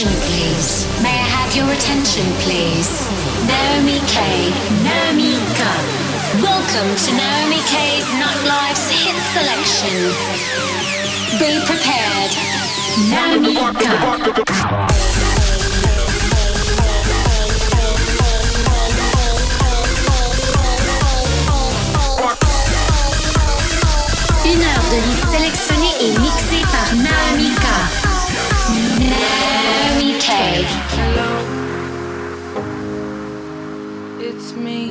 attention, please? May I have your attention, please? Naomi K. Naomi K. Welcome to Naomi K's Nightlife's hit selection. Be prepared. Naomi heure de hits sélectionnés et mixés par Naomi K. Hello, it's me.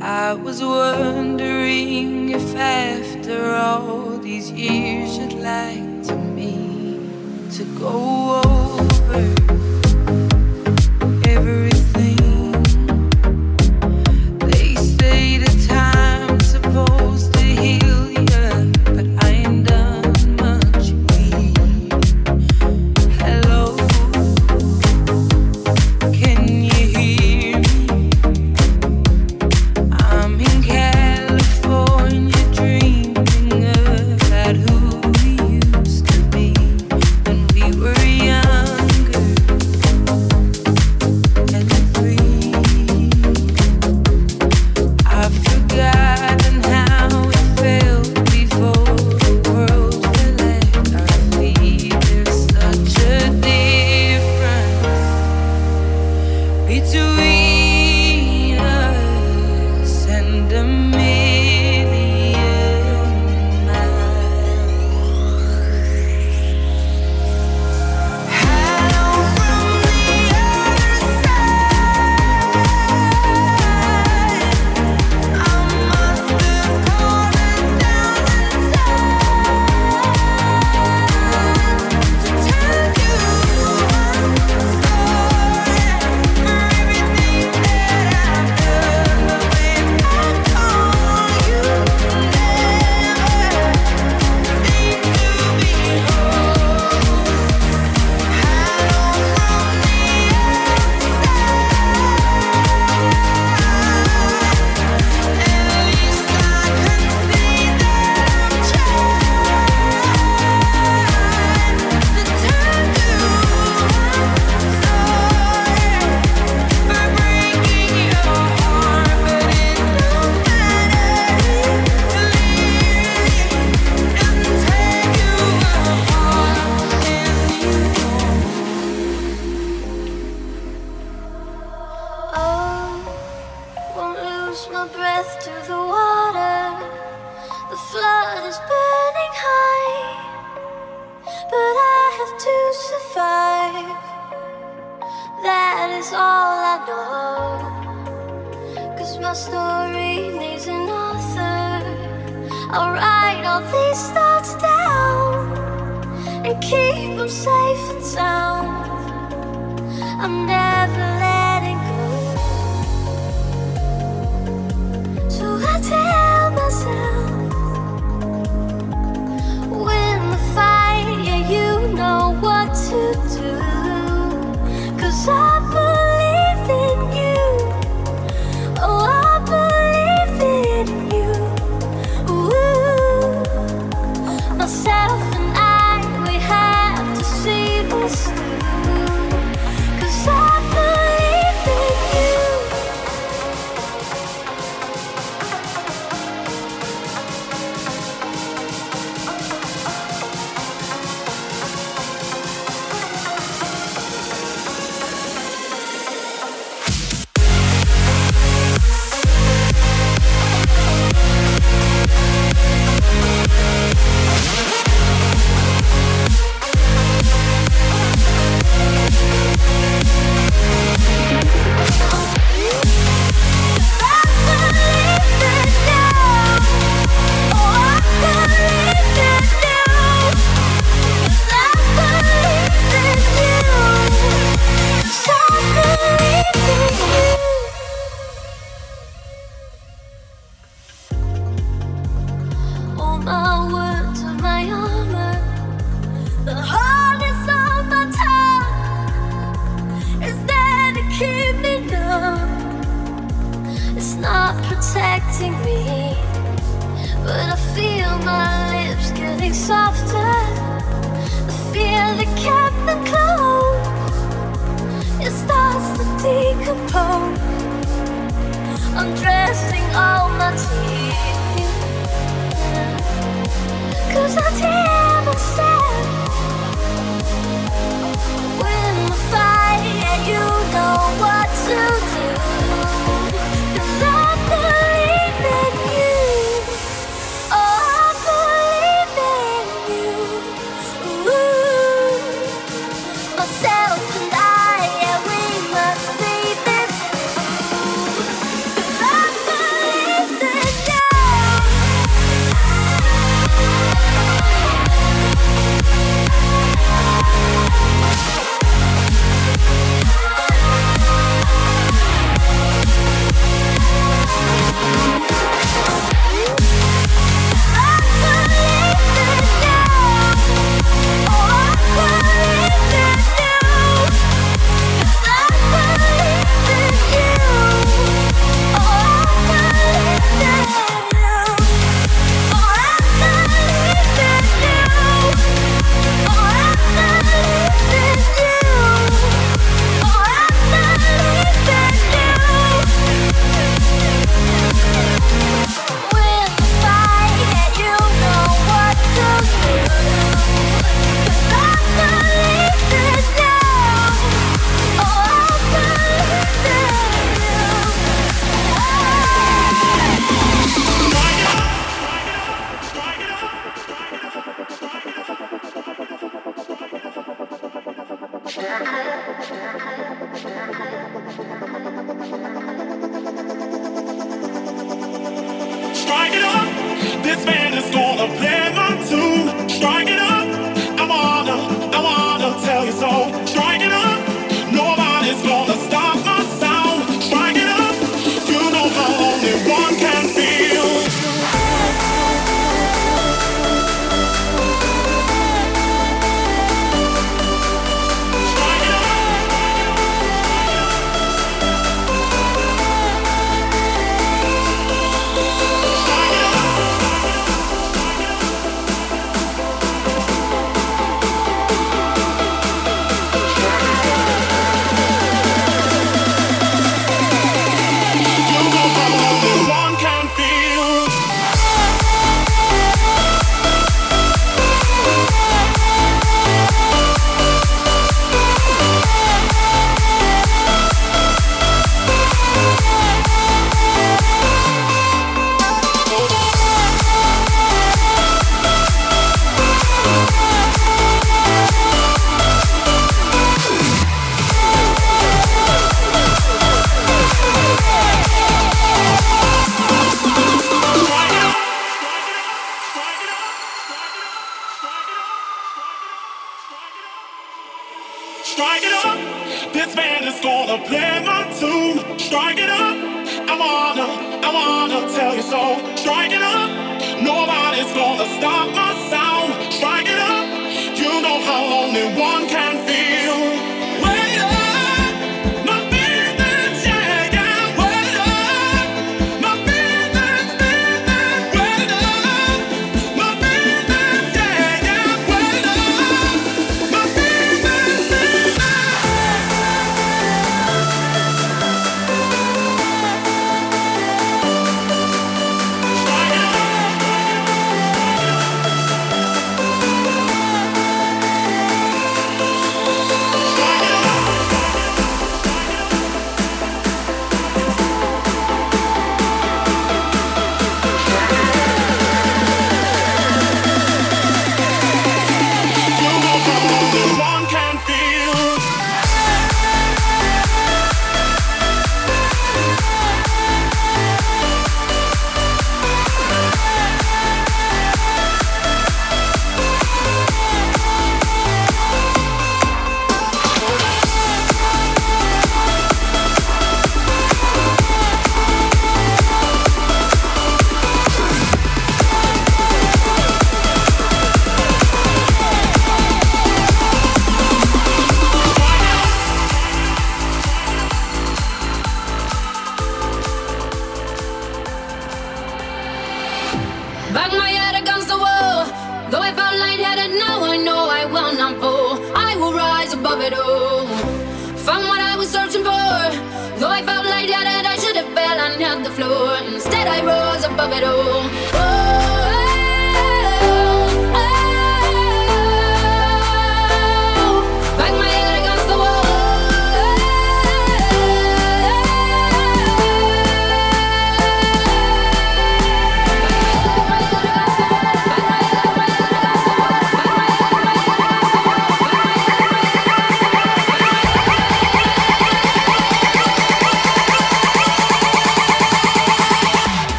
I was wondering if after all these years you'd like to me to go.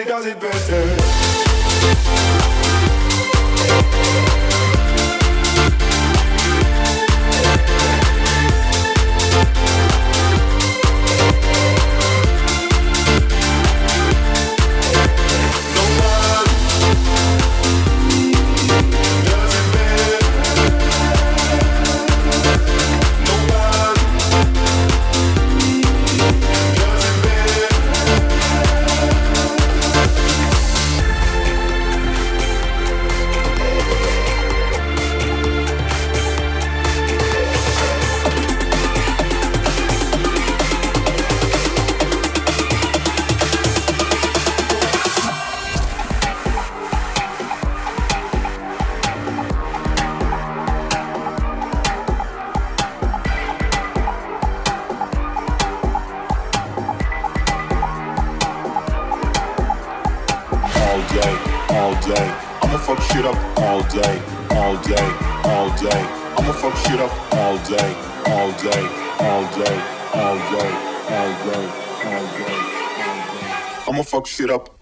Everybody does it better. Up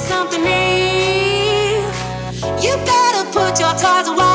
something new. You better put your toys away.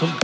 The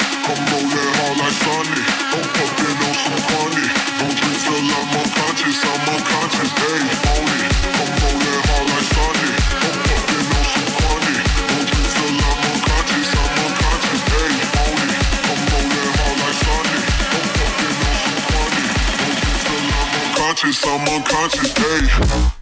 some unconscious day.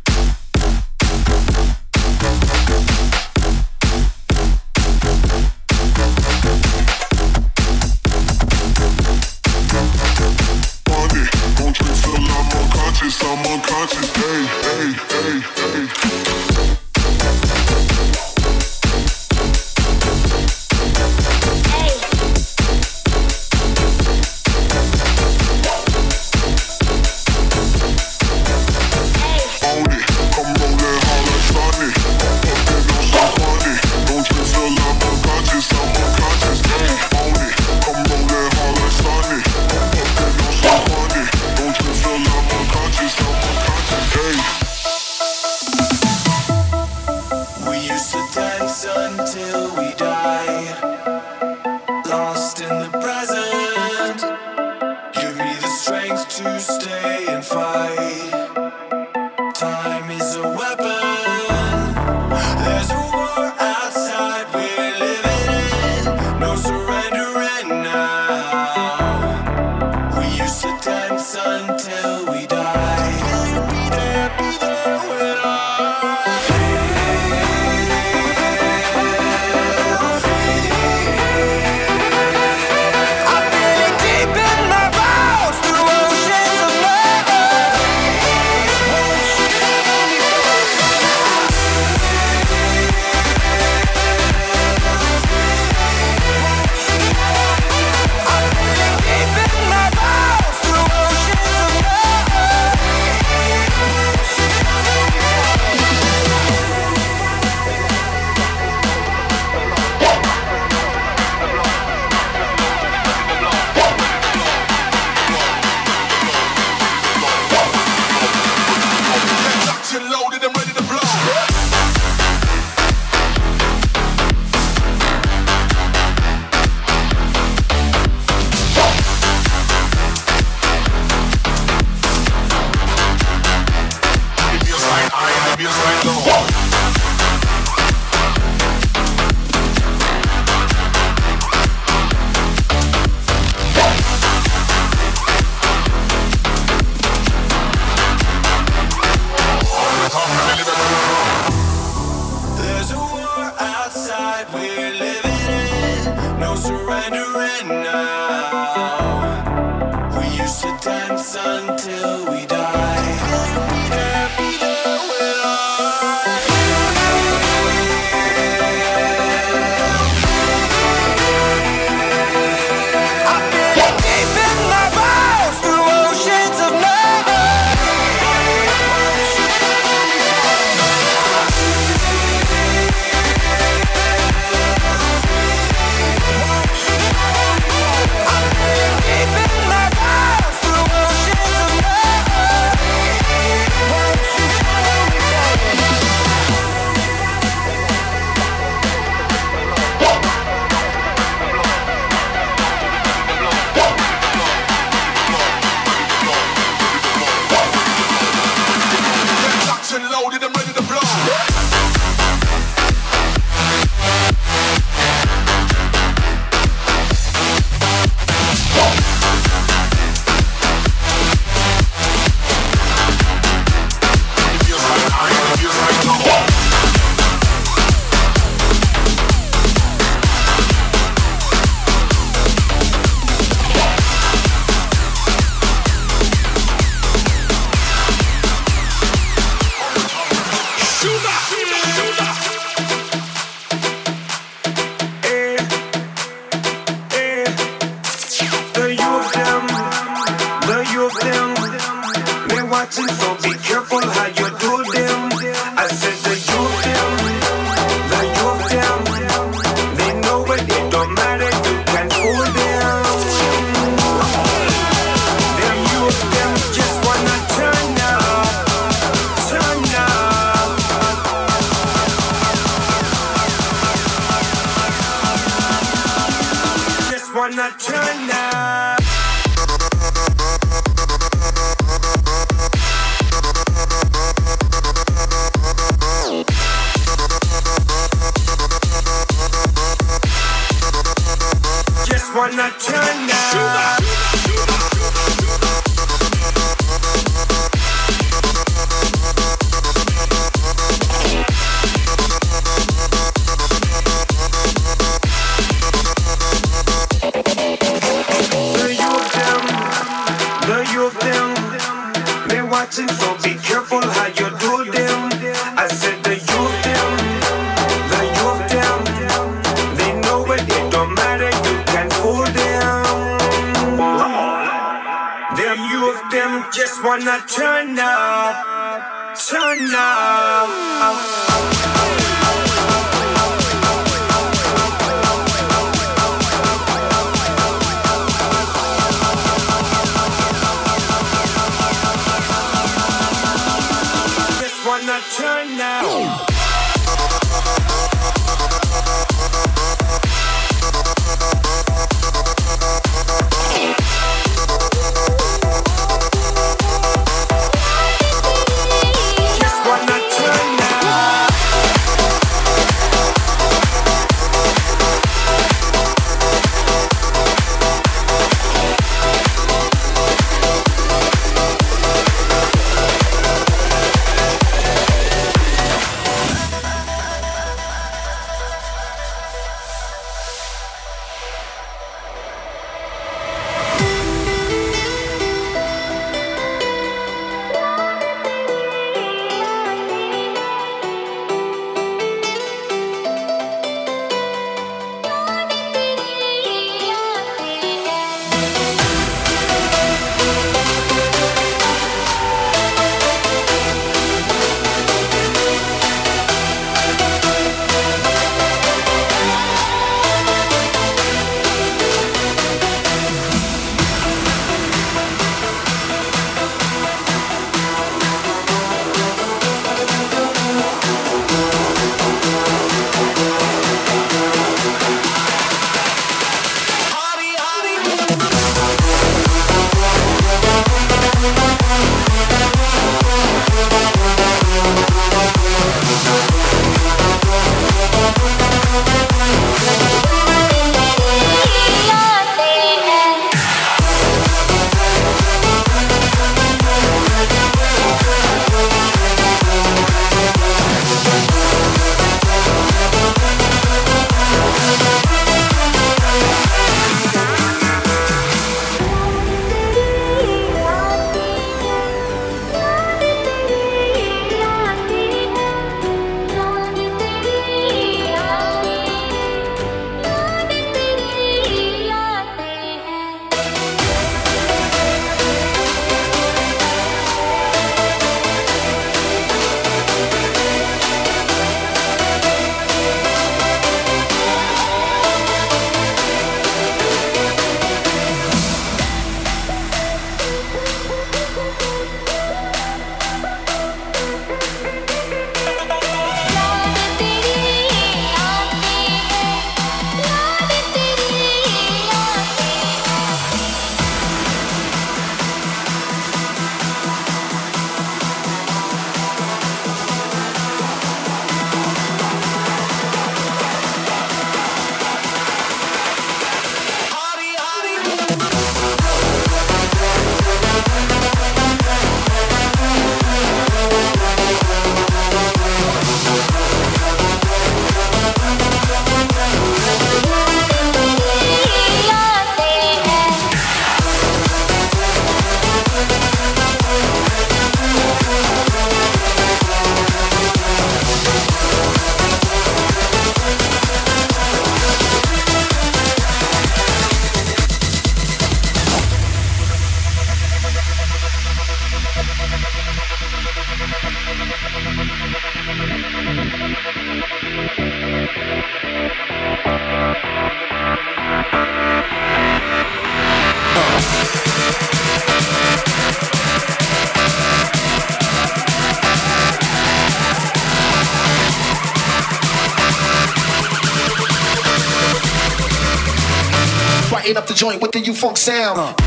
funk sound. Uh.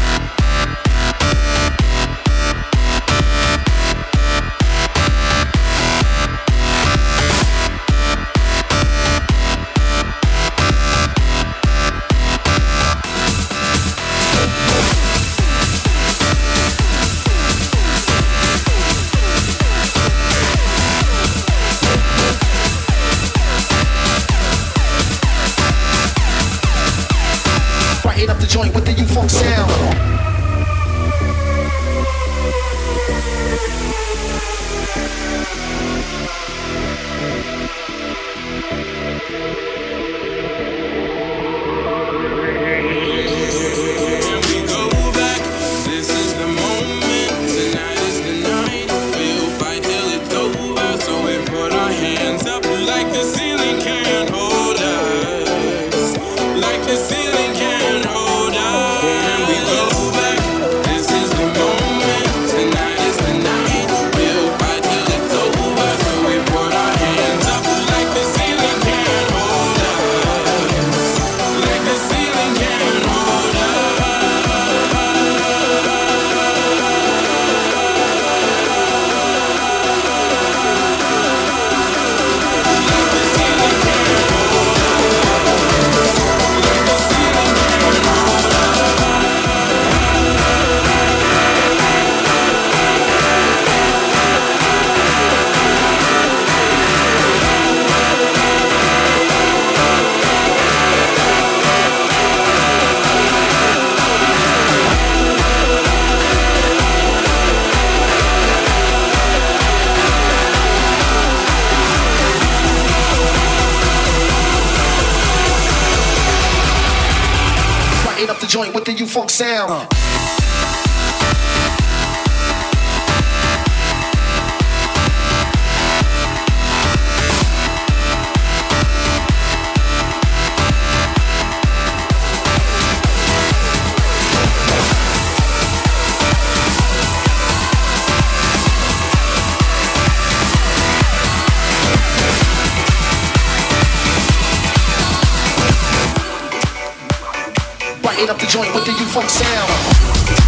up the joint with the you folk sound.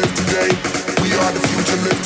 live today. We are the future live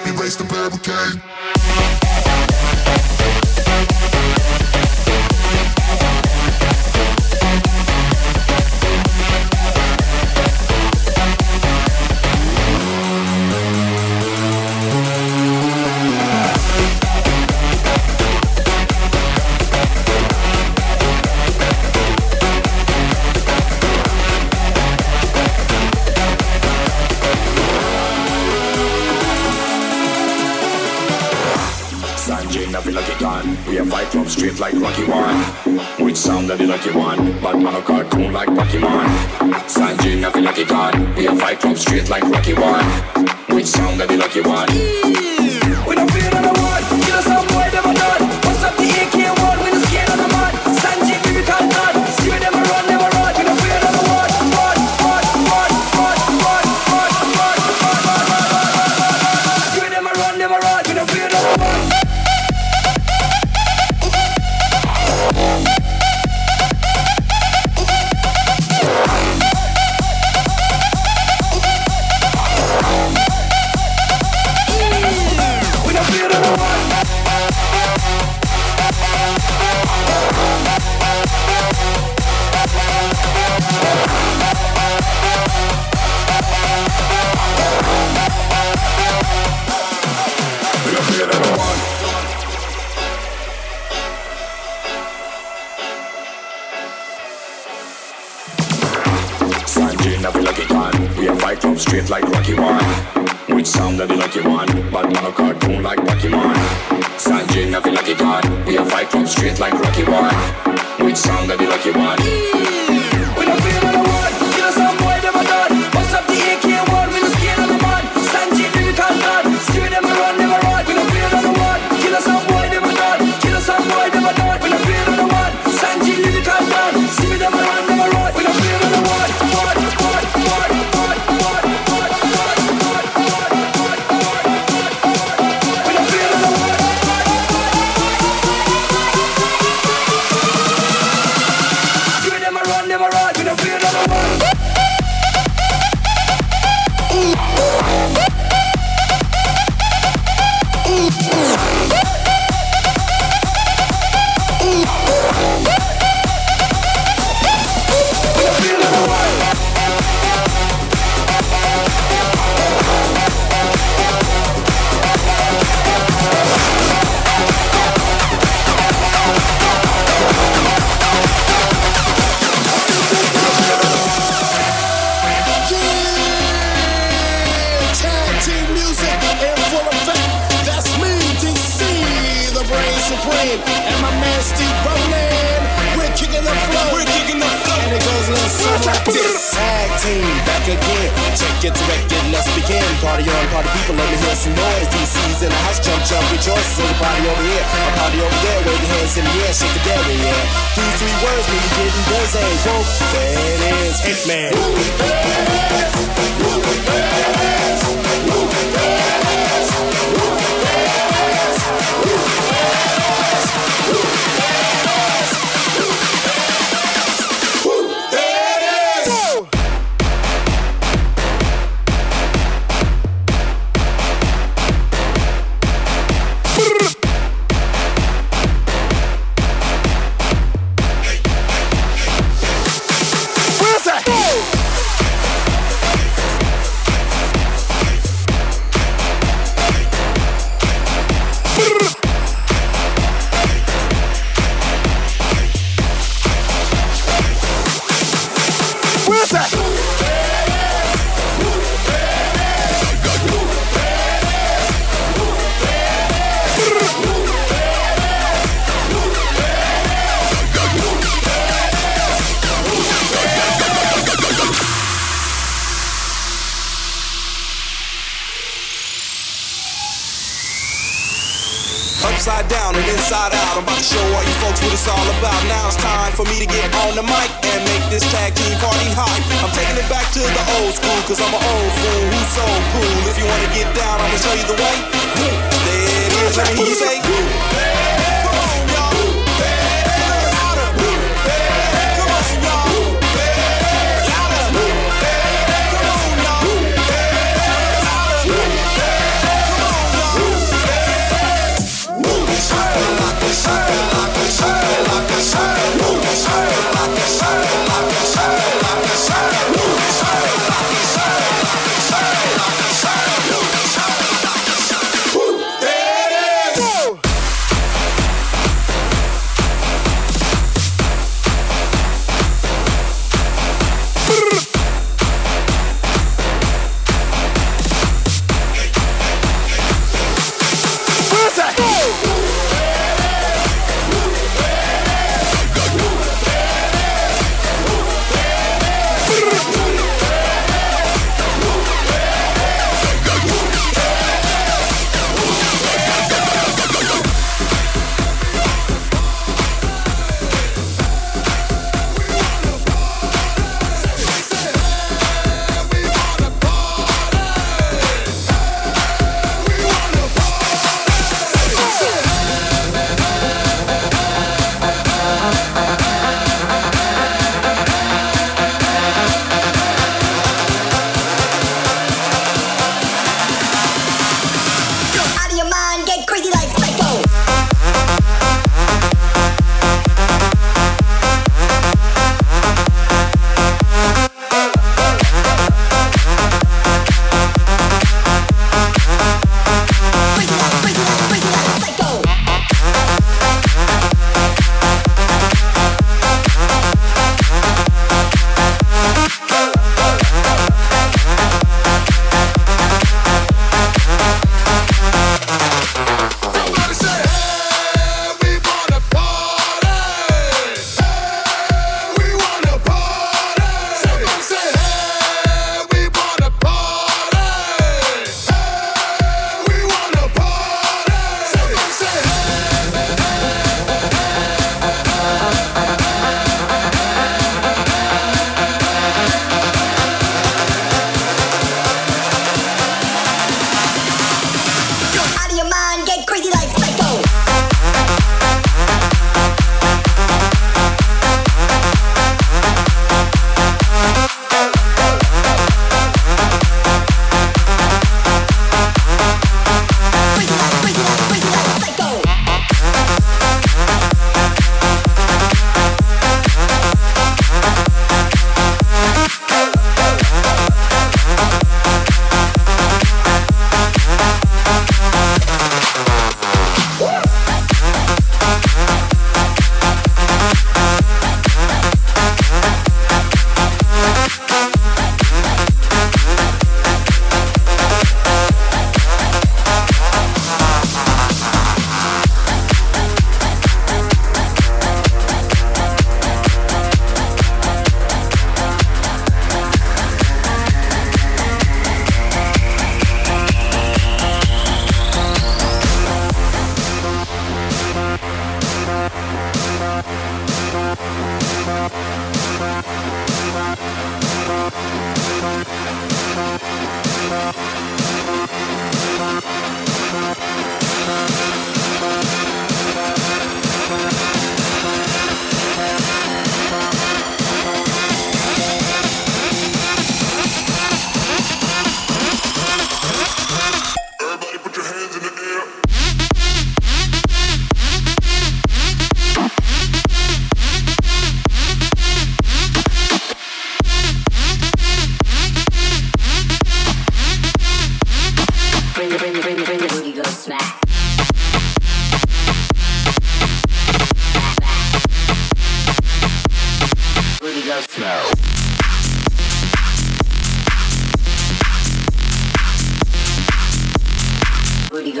up, erase the barricade. Which sound that be like you want? but man a cartoon like Pokemon. Sanjay I feel like a god. We a fight club straight like Rocky One. Which sound that be like you want? get directed, let's begin. Party on, party people, let me hear some noise. DC's in the house, jump, jump, rejoice. There's a party over here, a party over there. Wave your hands in the air, shake the dairy, yeah. These three words, me getting busy. Whoa, that is Hitman. Woo,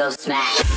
go smack.